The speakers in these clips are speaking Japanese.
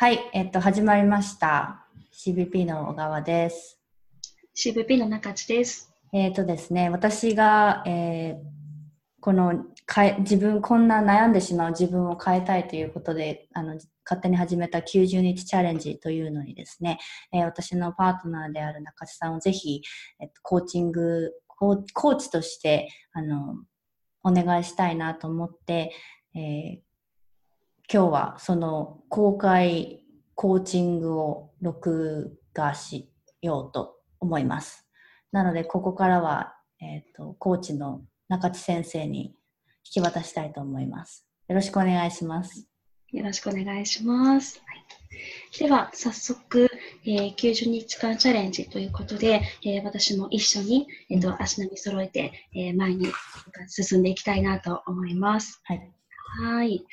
はい、えっと、始まりました。CVP の小川です。CVP の中地です。えっとですね、私が、えーこの変え自分、こんな悩んでしまう自分を変えたいということで、あの勝手に始めた90日チャレンジというのにですね、えー私のパートナーである中地さんをぜひ、えっと、コーチング、コーコーチとして、あの、お願いしたいなと思って、えー今日はその公開コーチングを録画しようと思います。なので、ここからは、えっ、と、コーチの中地先生に引き渡したいと思います。よろしくお願いします。よろしくお願いします。はいでは、早速、えー90日間チャレンジということで、えー私も一緒に、えっと足並み揃えて、えー前に進んでいきたいなと思います。はい。はい。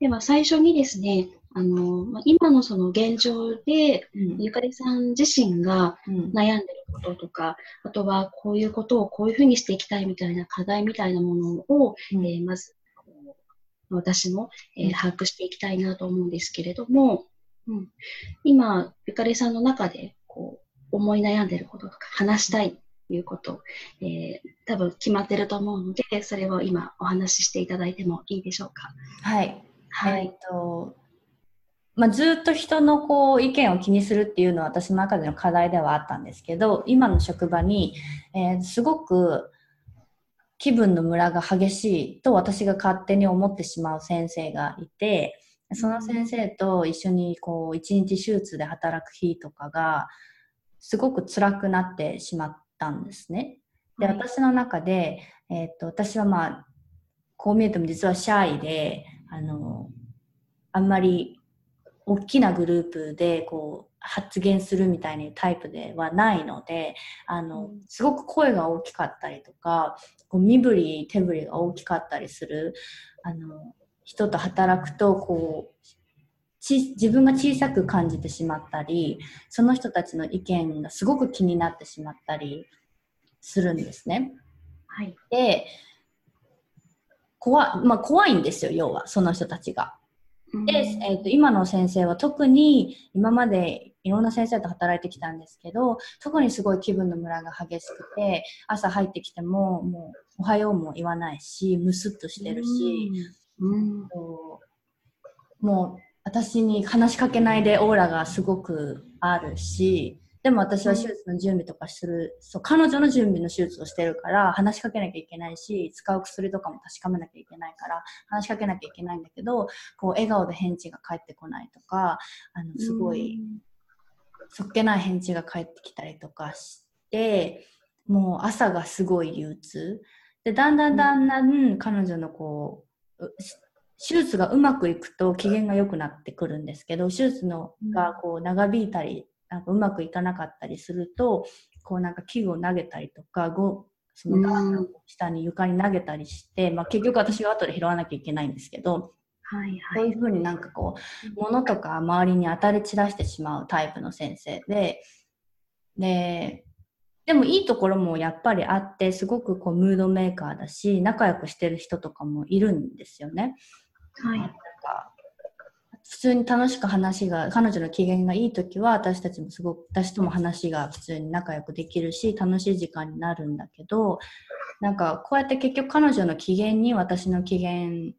では、最初にですね、あのまあ今のその現状で、うん。ゆかりさん自身がうん。悩んでることとか、あとはこういうことをこういうふうにしていきたいみたいな課題みたいなものを、うん。えーまず私も、えーうん。把握していきたいなと思うんですけれども、うん、今、ゆかりさんの中でこう思い悩んでいることとか話したいということ、えー多分決まってると思うので、それを今お話ししていただいてもいいでしょうか？はい。えっはい。と、まあ、ずっと人のこう意見を気にするっていうのは私の中での課題ではあったんですけど、今の職場に、えーすごく気分のムラが激しいと私が勝手に思ってしまう先生がいて、その先生と一緒にこう一日手術で働く日とかがすごく辛くなってしまったんですね。で、はい私の中で、えーっと、私はまあ、こう見えても実はシャイで、あの、あんまり大きなグループでこう発言するみたいなタイプではないので、あの、うんすごく声が大きかったりとか、こう身振り手振りが大きかったりする、あの、人と働くと、こう、ち自分が小さく感じてしまったり、その人たちの意見がすごく気になってしまったりするんですね。はい。で、怖,、まあ、怖いんですよ、要は、その人たちが。で、えー、と今の先生は特に今までいろんな先生と働いてきたんですけど特にすごい気分のムラが激しくて朝入ってきてももうおはようも言わないしムスッとしてるし、うん、もう私に話しかけないでオーラがすごくあるしでも私は手術の準備とかする、そう彼女の準備の手術をしてるから話しかけなきゃいけないし使う薬とかも確かめなきゃいけないから話しかけなきゃいけないんだけどこう笑顔で返事が返ってこないとかあのすごいそっけない返事が返ってきたりとかしてもう朝がすごい憂鬱。でだんだんだんだん彼女のこうう手術がうまくいくと機嫌が良くなってくるんですけど手術のがこう長引いたりなんかうまくいかなかったりするとこうなんか器具を投げたりとかごそのガーの下に床に投げたりして、まあ、結局私が後で拾わなきゃいけないんですけどはいはい。そういうふうになんかこう物とか周りに当たり散らしてしまうタイプの先生でででもいいところもやっぱりあってすごくこうムードメーカーだし仲良くしてる人とかもいるんですよね。はいなんか普通に楽しく話が彼女の機嫌がいい時は私たちもすごく私とも話が普通に仲良くできるし楽しい時間になるんだけどなんかこうやって結局彼女の機嫌に私の機嫌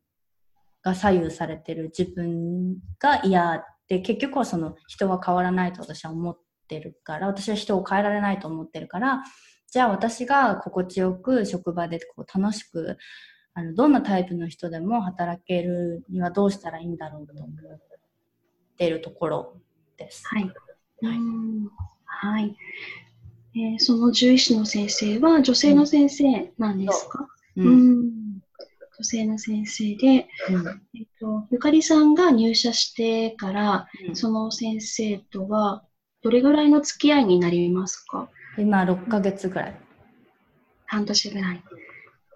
が左右されてる自分が嫌で結局はその人は変わらないと私は思ってるから私は人を変えられないと思ってるからじゃあ私が心地よく職場でこう楽しくあのどんなタイプの人でも働けるにはどうしたらいいんだろうと思っているところです。はい。はいうんはい。えーその獣医師の先生は女性の先生なんですか、ううんん、女性の先生で、うんえっと、ゆかりさんが入社してから、うんその先生とはどれぐらいの付き合いになりますか？今6ヶ月ぐらい。半年ぐらい。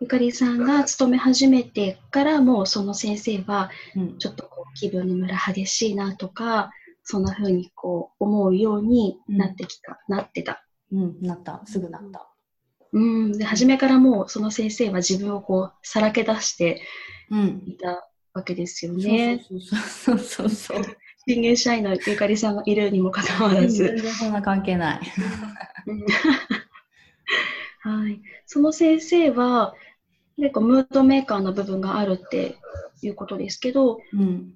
ゆかりさんが勤め始めてからもその先生はうんちょっとこう気分のムラ激しいなとかそんな風にこう思うようになってきた、なってた。うん、なった。すぐなった。うん、で初めからもうその先生は自分をこうさらけ出してうん。いたわけですよね。そうそうそうそうそう。新入社員のゆかりさんがいるにもかかわらず。全然そんな関係ない。はい。その先生は、結構ムードメーカーの部分があるっていうことですけど、うん、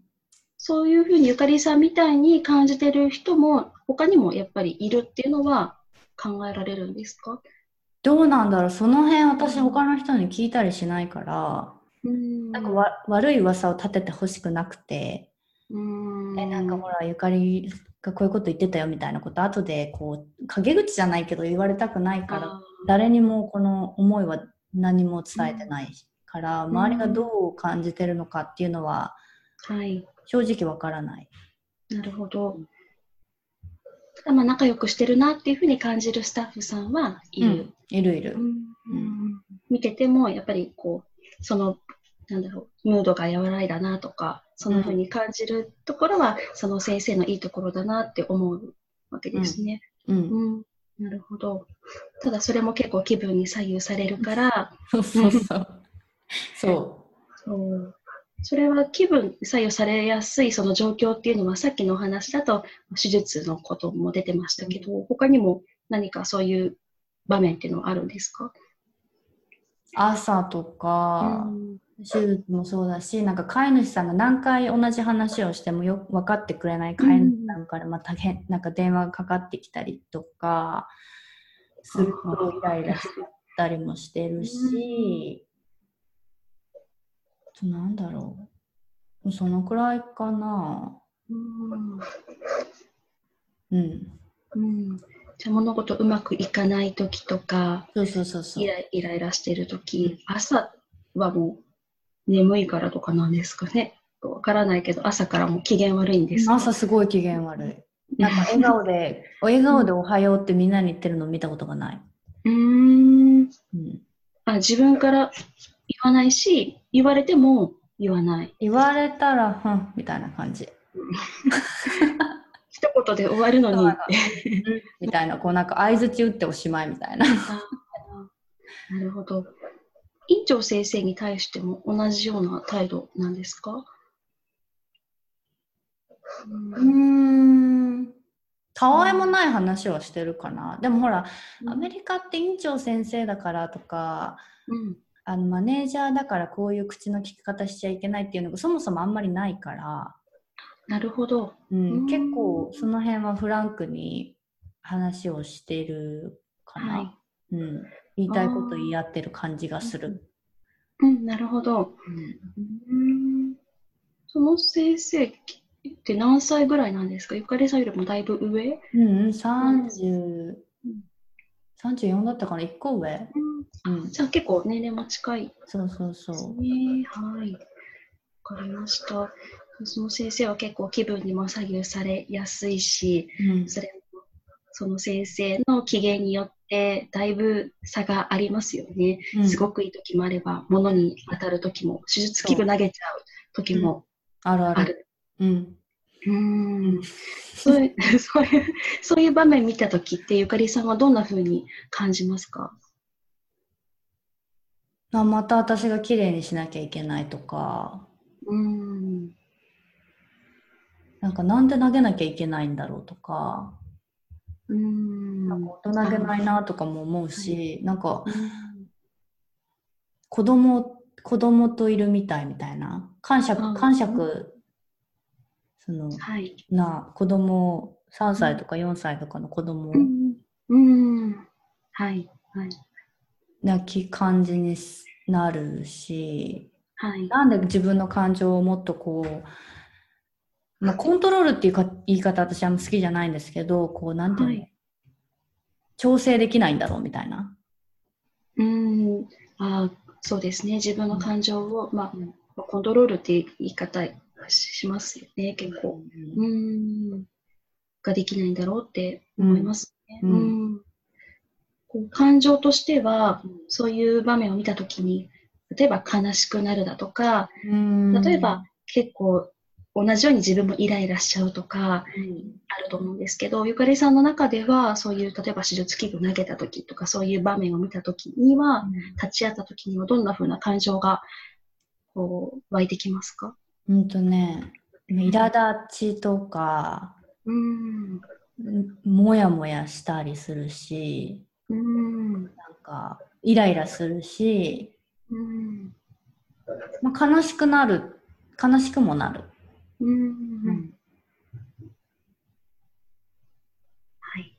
そういうふうにゆかりさんみたいに感じてる人も、他にもやっぱりいるっていうのは考えられるんですか？どうなんだろう。その辺私他の人に聞いたりしないから、うん、なんかわ悪い噂を立ててほしくなくて、うん。えなんかほらゆかりがこういうこと言ってたよみたいなこと後でこう陰口じゃないけど言われたくないから誰にもこの思いは何も伝えてないから、周りがどう感じてるのかっていうのは、はい、正直わからない。なるほど。ただまあ仲良くしてるなっていうふうに感じるスタッフさんはいる。うん、いるいる、うん。見ててもやっぱりこうそのなんだろうムードが和らいだなとかそのふうに感じるところは、その先生のいいところだなって思うわけですね。うん、うんなるほど。ただそれも結構気分に左右されるから。そうそうそう。そう。それは気分左右されやすいその状況っていうのはさっきのお話だと手術のことも出てましたけど、他にも何かそういう場面っていうのはあるんですか？朝とか、手術もそうだし、なんか飼い主さんが何回同じ話をしてもよ分かってくれない飼い主さんからまた変、なんか電話がかかってきたりとかするとイライラしたりもしてるし、となんだろう。そのくらいかな。うん。うん。うんじゃ物事うまくいかない時とか、そうそうそうそうイライライラしてる時、朝はもう眠いからとかなんですかね。わからないけど、朝からも機嫌悪いんです朝すごい機嫌悪い。なんか笑顔で、笑顔でおはようってみんなに言ってるの見たことがない。うん。うんあ自分から言わないし、言われても言わない。言われたら、ふん、みたいな感じ。一言で終わるのに。みたいな、こうなんか相づち打っておしまいみたいな。なるほど。院長先生に対しても同じような態度なんですか？うん。たわいもない話はしてるかな。でもほら、アメリカって院長先生だからとか、うん、あのマネージャーだからこういう口の利き方しちゃいけないっていうのがそもそもあんまりないから。なるほど、うん、結構その辺はフランクに話をしてるかな、はい、うん、言いたいこと言い合ってる感じがする。うん、なるほど、うん、その先生って何歳ぐらいなんですか？ゆかりさんよりもだいぶ上？うん、30、34だったかな、1個上。うん、じゃあ結構年齢も近い。そうそうそう。ね、はい。わかりました。その先生は結構気分にも左右されやすいし、うん、それもその先生の機嫌によってだいぶ差がありますよね。うん、すごくいい時もあれば、物に当たる時も、手術器具投げちゃう時もある。ある。うん。うん。そういう そういうそういう場面見た時ってゆかりさんはどんなふうに感じますか？あまた私が綺麗にしなきゃいけないとか。うん。なんかなんで投げなきゃいけないんだろうとかうん。なんか大人げないなとかも思うし、なんか子供子供といるみたいみたいな感触感触その、はい、な子供3歳とか4歳とかの子供、うん、うん、はい。はい。なき感じになるし、はい、なんで自分の感情をもっとこう、まあ、コントロールっていうか言い方私は好きじゃないんですけどこうなんていうの、はい、調整できないんだろうみたいな。うんあそうですね自分の感情を、まあ、コントロールっていう言い方しますよね、結構。うん。ができないんだろうって思いますね。うん、うんこう感情としては、そういう場面を見たときに、例えば悲しくなるだとか、例えば結構同じように自分もイライラしちゃうとか、あると思うんですけど、ゆかりさんの中では、そういう、例えば手術器具投げたときとか、そういう場面を見たときには、立ち会ったときには、どんな風な感情が、こう、湧いてきますか？うんとね、苛立ちとか、うん。もやもやしたりするし、うん。なんか、イライラするし、うん。まあ、悲しくなる、悲しくもなる。うん。はい。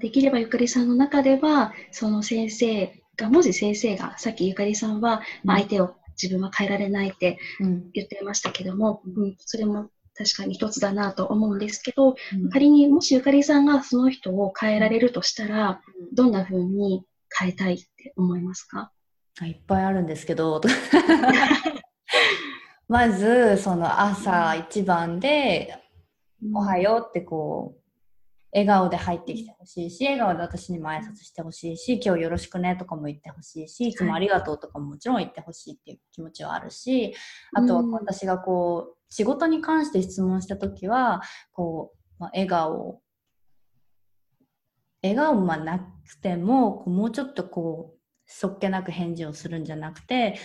できればゆかりさんの中では、その先生が、もし先生が、さっきゆかりさんは、まあ、相手を自分は変えられないってうん。言ってましたけども、うん、それも確かに一つだなと思うんですけど、うん仮にもしゆかりさんがその人を変えられるとしたら、どんな風に変えたいって思いますか？あいっぱいあるんですけど、まず、その朝一番で、おはようってこう、笑顔で入ってきてほしいし、笑顔で私にも挨拶してほしいし、今日よろしくねとかも言ってほしいし、いつもありがとうとかももちろん言ってほしいっていう気持ちはあるし、あとはうん。私がこう、仕事に関して質問したときは、こう、まあ、笑顔、笑顔はなくても、こうもうちょっとこう、そっけなく返事をするんじゃなくて、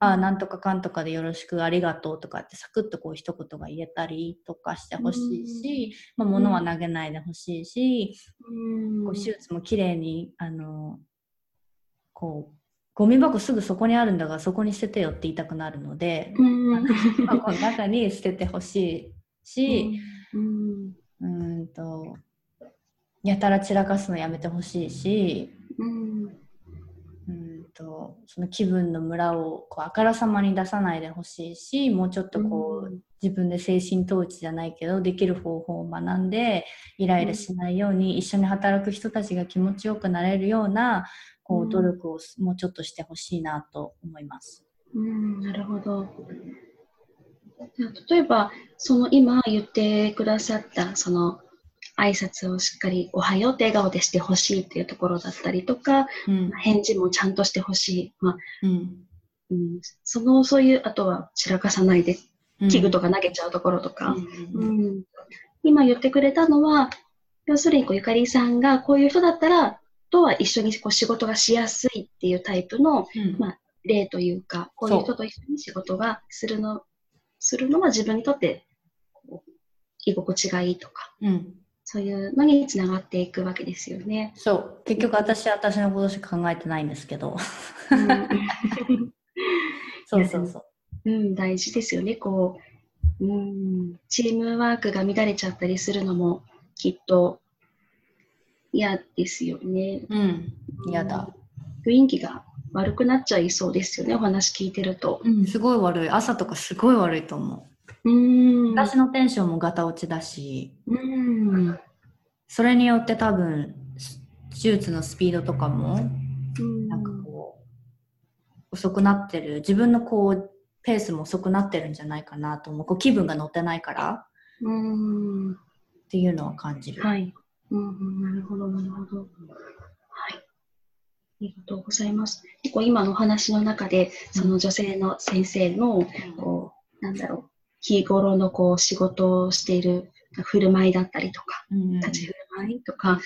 あなんとかかんとかでよろしくありがとうとかってサクッとこう一言が言えたりとかしてほしいし、まあ、物は投げないでほしいし、うん。こう手術もきれいにあのこうゴミ箱すぐそこにあるんだがそこに捨ててよって言いたくなるので、うん。箱の中に捨ててほしいし、うん。うーんとやたら散らかすのやめてほしいし、うんとその気分のムラをこうあからさまに出さないでほしいしもうちょっとこう、うん自分で精神統治じゃないけどできる方法を学んでイライラしないように、一緒に働く人たちが気持ちよくなれるようなこううん努力をもうちょっとしてほしいなと思います。うんなるほど。じゃあ例えば、その今言ってくださった、その挨拶をしっかりおはようって笑顔でしてほしいっていうところだったりとか、うん。返事もちゃんとしてほしい。まあうん。うん、その、そういう、あとは散らかさないで、うん。器具とか投げちゃうところとか、うん。うん。今言ってくれたのは、要するにこうゆかりさんがこういう人だったら、とは一緒にこう仕事がしやすいっていうタイプのうん。まあ例というか、こういう人と一緒に仕事がするの、するのは自分にとって居心地がいいとか、うんそういうのにつながっていくわけですよね。そう。結局私は私のことしか考えてないんですけど。そうそうそう。うん、うん大事ですよね。こう、うん、チームワークが乱れちゃったりするのもきっと嫌ですよね。うん。嫌だ、雰囲気が悪くなっちゃいそうですよね、お話聞いてると。うん、すごい悪い。朝とかすごい悪いと思ううん。私のテンションもガタ落ちだしうん。それによって多分手術のスピードとかもうんなんかこう遅くなってる自分のこうペースも遅くなってるんじゃないかなと思うこう気分が乗ってないからうん。っていうのは感じる、はい。うんうん、なるほど、なるほど。はい。ありがとうございます。結構今のお話の中で、その女性の先生の、こう、なんだろう、日頃のこう仕事をしている振る舞いだったりとか、うん。立ち振る舞いとか、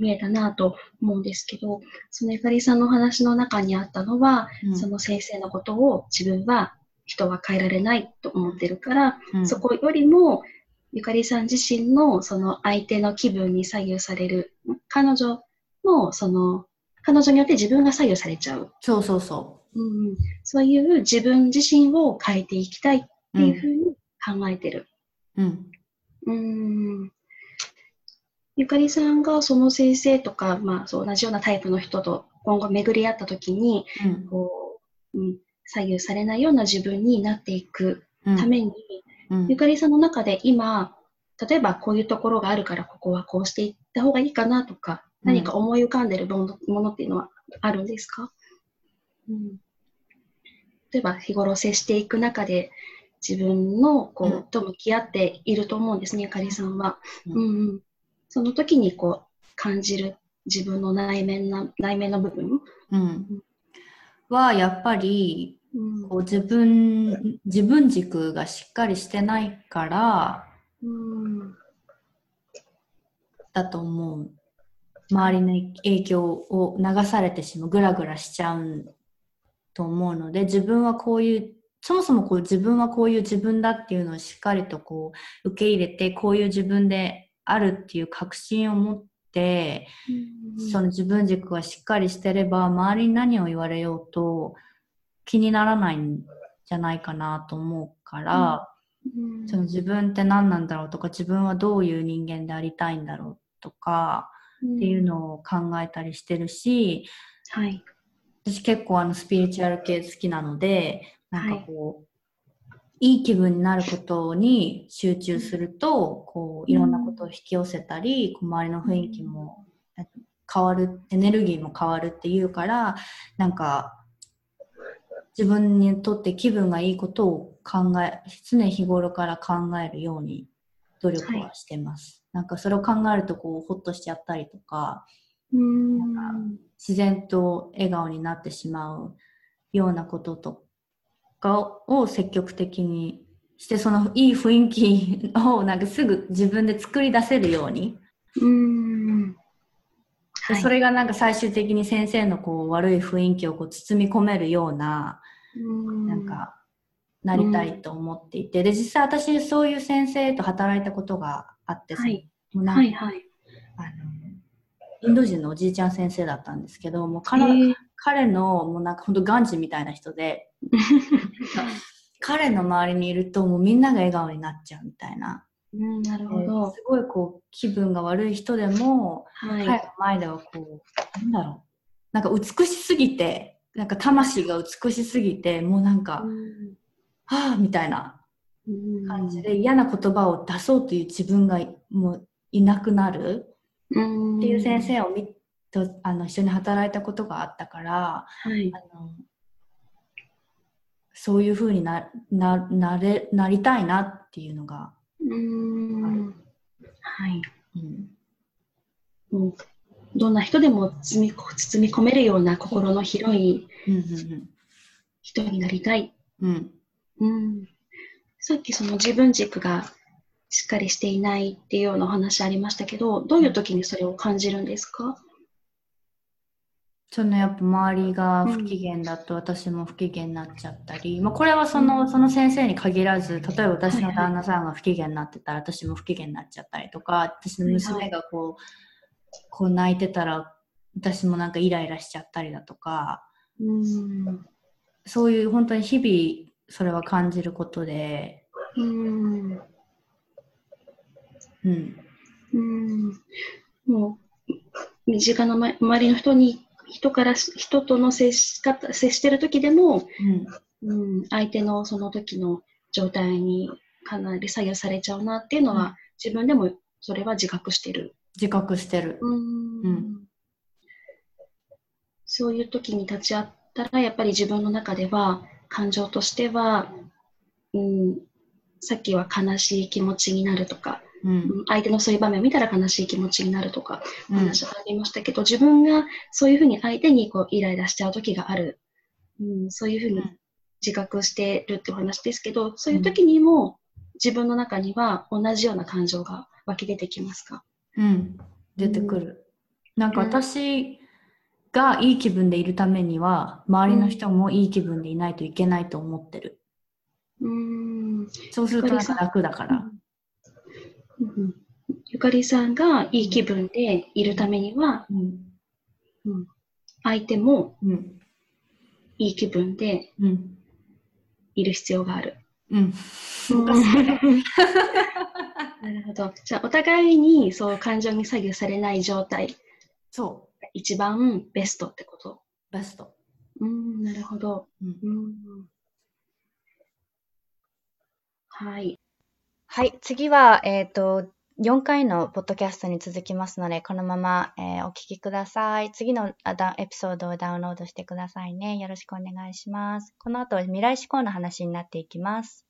見えたなと思うんですけど、そのゆかりさんのお話の中にあったのは、うん。その先生のことを自分は人は変えられないと思ってるから、うん。そこよりも、ゆかりさん自身のその相手の気分に左右される、彼女のその、彼女によって自分が左右されちゃう。そうそうそう。んうん、そういう自分自身を変えていきたいってう、いうふうに考えてる。うん。うん。ゆかりさんがその先生とか、まあ、そう同じようなタイプの人と今後巡り合った時に、うん。こう、うん、左右されないような自分になっていくうん。ために、うん。ゆかりさんの中で今、例えばこういうところがあるからここはこうしていった方がいいかなとか、うん。何か思い浮かんでるものものっていうのはあるんですか、うん、例えば日頃接していく中で自分のこう、うん。と向き合っていると思うんですね、ゆかりさんは。うん。うんうん、その時にこう感じる自分の内面な内面の部分、うん。はやっぱりうん。こう自分自分軸がしっかりしてないからうん。だと思う。周りの影響を流されてしまうグラグラしちゃうと思うので自分はこういうそもそもこう自分はこういう自分だっていうのをしっかりとこう受け入れてこういう自分であるっていう確信を持って、その自分軸がしっかりしてれば周りに何を言われようと気にならないんじゃないかなと思うから、うん。その自分って何なんだろうとか自分はどういう人間でありたいんだろうとかっていうのを考えたりしてるしはい。私結構あのスピリチュアル系好きなのでなんかこう、い、い気分になることに集中するとこういろんなことを引き寄せたり、こう周りの雰囲気も変わるエネルギーも変わるっていうからなんか自分にとって気分がいいことを考え常日頃から考えるように努力はしてます、なんかそれを考えるとこうホッとしちゃったりとかうん。自然と笑顔になってしまうようなこととかを積極的にしてそのいい雰囲気をなんかすぐ自分で作り出せるように、うん。ではい。それがなんか最終的に先生のこう悪い雰囲気をこう包み込めるようなうん。なんかなりたいと思っていて、で実際私そういう先生と働いたことがあって、はい。はいはい。あのインド人のおじいちゃん先生だったんですけどもう彼,、へー彼のもうなんか本当ガンジみたいな人で彼の周りにいるともうみんなが笑顔になっちゃうみたいな、うん、なるほえーど。すごいこう気分が悪い人でも、はい。彼の前ではこうなんだろう。なんか美しすぎてなんか魂が美しすぎてもうなんか、うん。はあみたいなうん。感じで嫌な言葉を出そうという自分がもういなくなる。うん。っていう先生を見とあの一緒に働いたことがあったからはい。あのそういうふうになななれなりたいなっていうのが、うん。はい。うんもうどんな人でも包み包み込めるような心の広いうん人になりたい。うんうんうん。さっきその自分軸がしっかりしていないっていうようなお話ありましたけど、どういう時にそれを感じるんですか？そのやっぱ周りが不機嫌だと私も不機嫌になっちゃったり、まあ、これはそのその先生に限らず例えば私の旦那さんが不機嫌になってたら私も不機嫌になっちゃったりとか私の娘がこうこう泣いてたら私もなんかイライラしちゃったりだとかうん。そういう本当に日々それは感じることで、うん。うん、うん。もう、身近なま周りの人に、人からし、人との接し方、接してる時でも、うん、うん、相手のその時の状態にかなり左右されちゃうなっていうのは、うん自分でもそれは自覚してる。自覚してる。うんうんそういう時に立ち会ったら、やっぱり自分の中では、感情としては、うん、さっきは悲しい気持ちになるとか、うん。うん相手のそういう場面を見たら悲しい気持ちになるとか、おうん。話がありましたけど、自分がそういうふうに相手にこうイライラしちゃう時がある、うん、そういうふうにうん。自覚してるってお話ですけど、そういう時にも自分の中には同じような感情が湧き出てきますか？うん、出てくる。なんか私がいい気分でいるためには、周りの人もいい気分でいないといけないと思ってる。うん。そうするとなんか楽だから。うんゆかりさんがいい気分でいるためには、うん、相手も、いい気分で、いる必要がある。うん。なるほど。じゃあ、お互いにそう感情に左右されない状態そが一番ベストってこと。ベスト。うん、なるほど。うん。うん。はい。はい、次は、えっ、と、4回のポッドキャストに続きますので、このまま、えーお聞きください。次のエピソードをダウンロードしてくださいね。よろしくお願いします。この後、未来志向の話になっていきます。